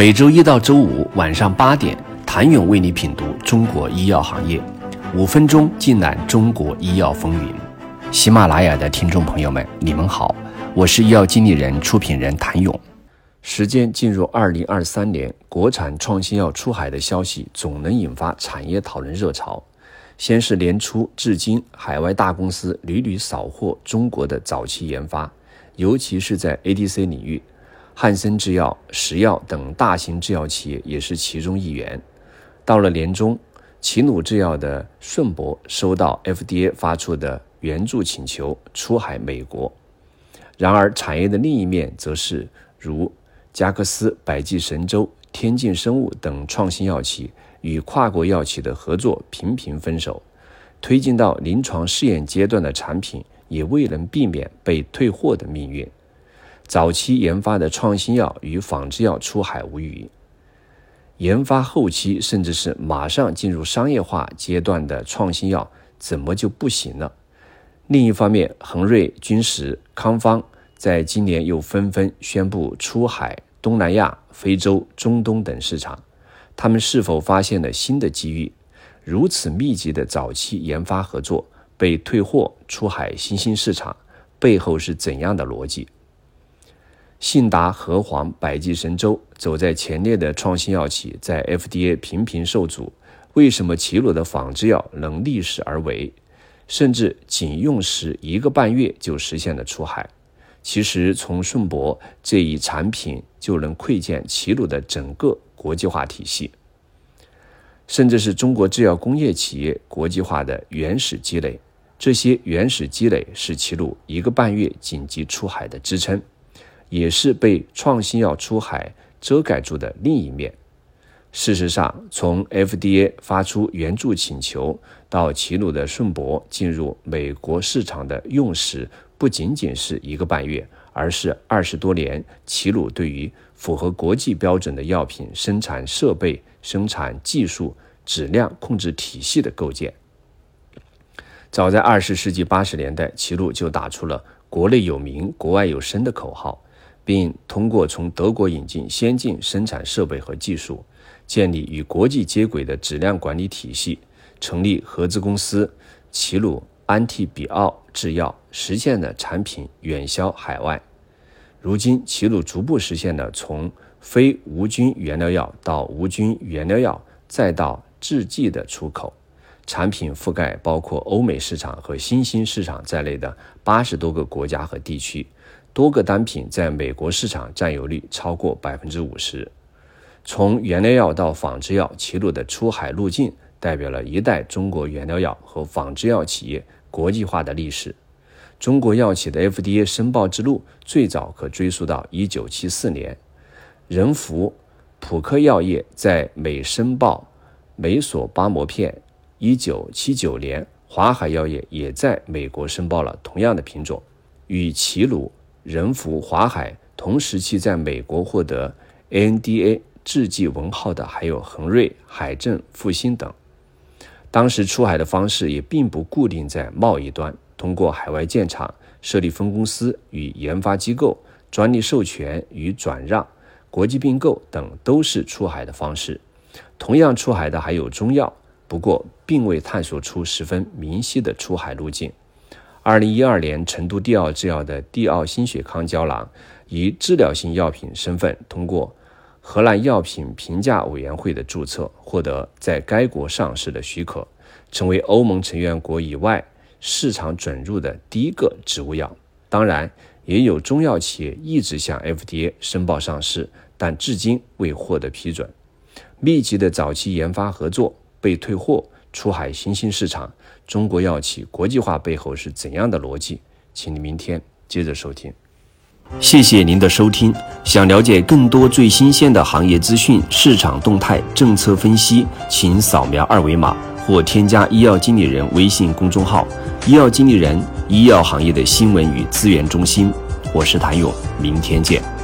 每周一到周五晚上八点，谭勇为你品读中国医药行业，五分钟尽览中国医药风云。喜马拉雅的听众朋友们，你们好，我是医药经理人、出品人谭勇。时间进入二零二三年，国产创新药出海的消息总能引发产业讨论热潮。先是年初至今，海外大公司屡屡扫获中国的早期研发，尤其是在 ADC 领域。汉森制药、石药等大型制药企业也是其中一员。到了年中，齐鲁制药的顺铂收到 FDA 发出的援助请求，出海美国。然而，产业的另一面则是如加克斯、百济神州、天境生物等创新药企与跨国药企的合作频频分手，推进到临床试验阶段的产品也未能避免被退货的命运。早期研发的创新药与仿制药出海无虞，研发后期甚至是马上进入商业化阶段的创新药怎么就不行了？另一方面，恒瑞、君实、康方在今年又纷纷宣布出海东南亚、非洲、中东等市场，他们是否发现了新的机遇？如此密集的早期研发合作被退货出海新兴市场，背后是怎样的逻辑？信达、和黄、百济神州走在前列的创新药企，在 FDA 频频受阻。为什么齐鲁的仿制药能逆势而为，甚至仅用时一个半月就实现了出海？其实，从顺铂这一产品就能窥见齐鲁的整个国际化体系，甚至是中国制药工业企业国际化的原始积累。这些原始积累是齐鲁一个半月紧急出海的支撑。也是被创新药出海遮盖住的另一面。事实上，从 FDA 发出援助请求到齐鲁的顺铂进入美国市场的用时，不仅仅是一个半月，而是二十多年。齐鲁对于符合国际标准的药品生产设备、生产技术、质量控制体系的构建，早在二十世纪八十年代，齐鲁就打出了“国内有名，国外有声”的口号。并通过从德国引进先进生产设备和技术，建立与国际接轨的质量管理体系，成立合资公司齐鲁安替比奥制药，实现了产品远销海外。如今，齐鲁逐步实现了从非无菌原料药到无菌原料药，再到制剂的出口，产品覆盖包括欧美市场和新兴市场在内的八十多个国家和地区。多个单品在美国市场占有率超过百分之五十。从原料药到仿制药，齐鲁的出海路径代表了一代中国原料药和仿制药企业国际化的历史。中国药企的 FDA 申报之路最早可追溯到一九七四年，仁孚、普克药业在美申报美索巴摩片；一九七九年，华海药业也在美国申报了同样的品种，与齐鲁。仁孚、华海同时期在美国获得 ANDA 制剂文号的还有恒瑞、海正、复星等。当时出海的方式也并不固定在贸易端，通过海外建厂、设立分公司与研发机构、专利授权与转让、国际并购等都是出海的方式。同样出海的还有中药，不过并未探索出十分明晰的出海路径。二零一二年，成都帝奥制药的帝奥心血康胶囊以治疗性药品身份通过荷兰药品评价委员会的注册，获得在该国上市的许可，成为欧盟成员国以外市场准入的第一个植物药。当然，也有中药企业一直向 FDA 申报上市，但至今未获得批准。密集的早期研发合作被退货。出海新兴市场，中国药企国际化背后是怎样的逻辑？请你明天接着收听。谢谢您的收听。想了解更多最新鲜的行业资讯、市场动态、政策分析，请扫描二维码或添加医药经理人微信公众号“医药经理人”——医药行业的新闻与资源中心。我是谭勇，明天见。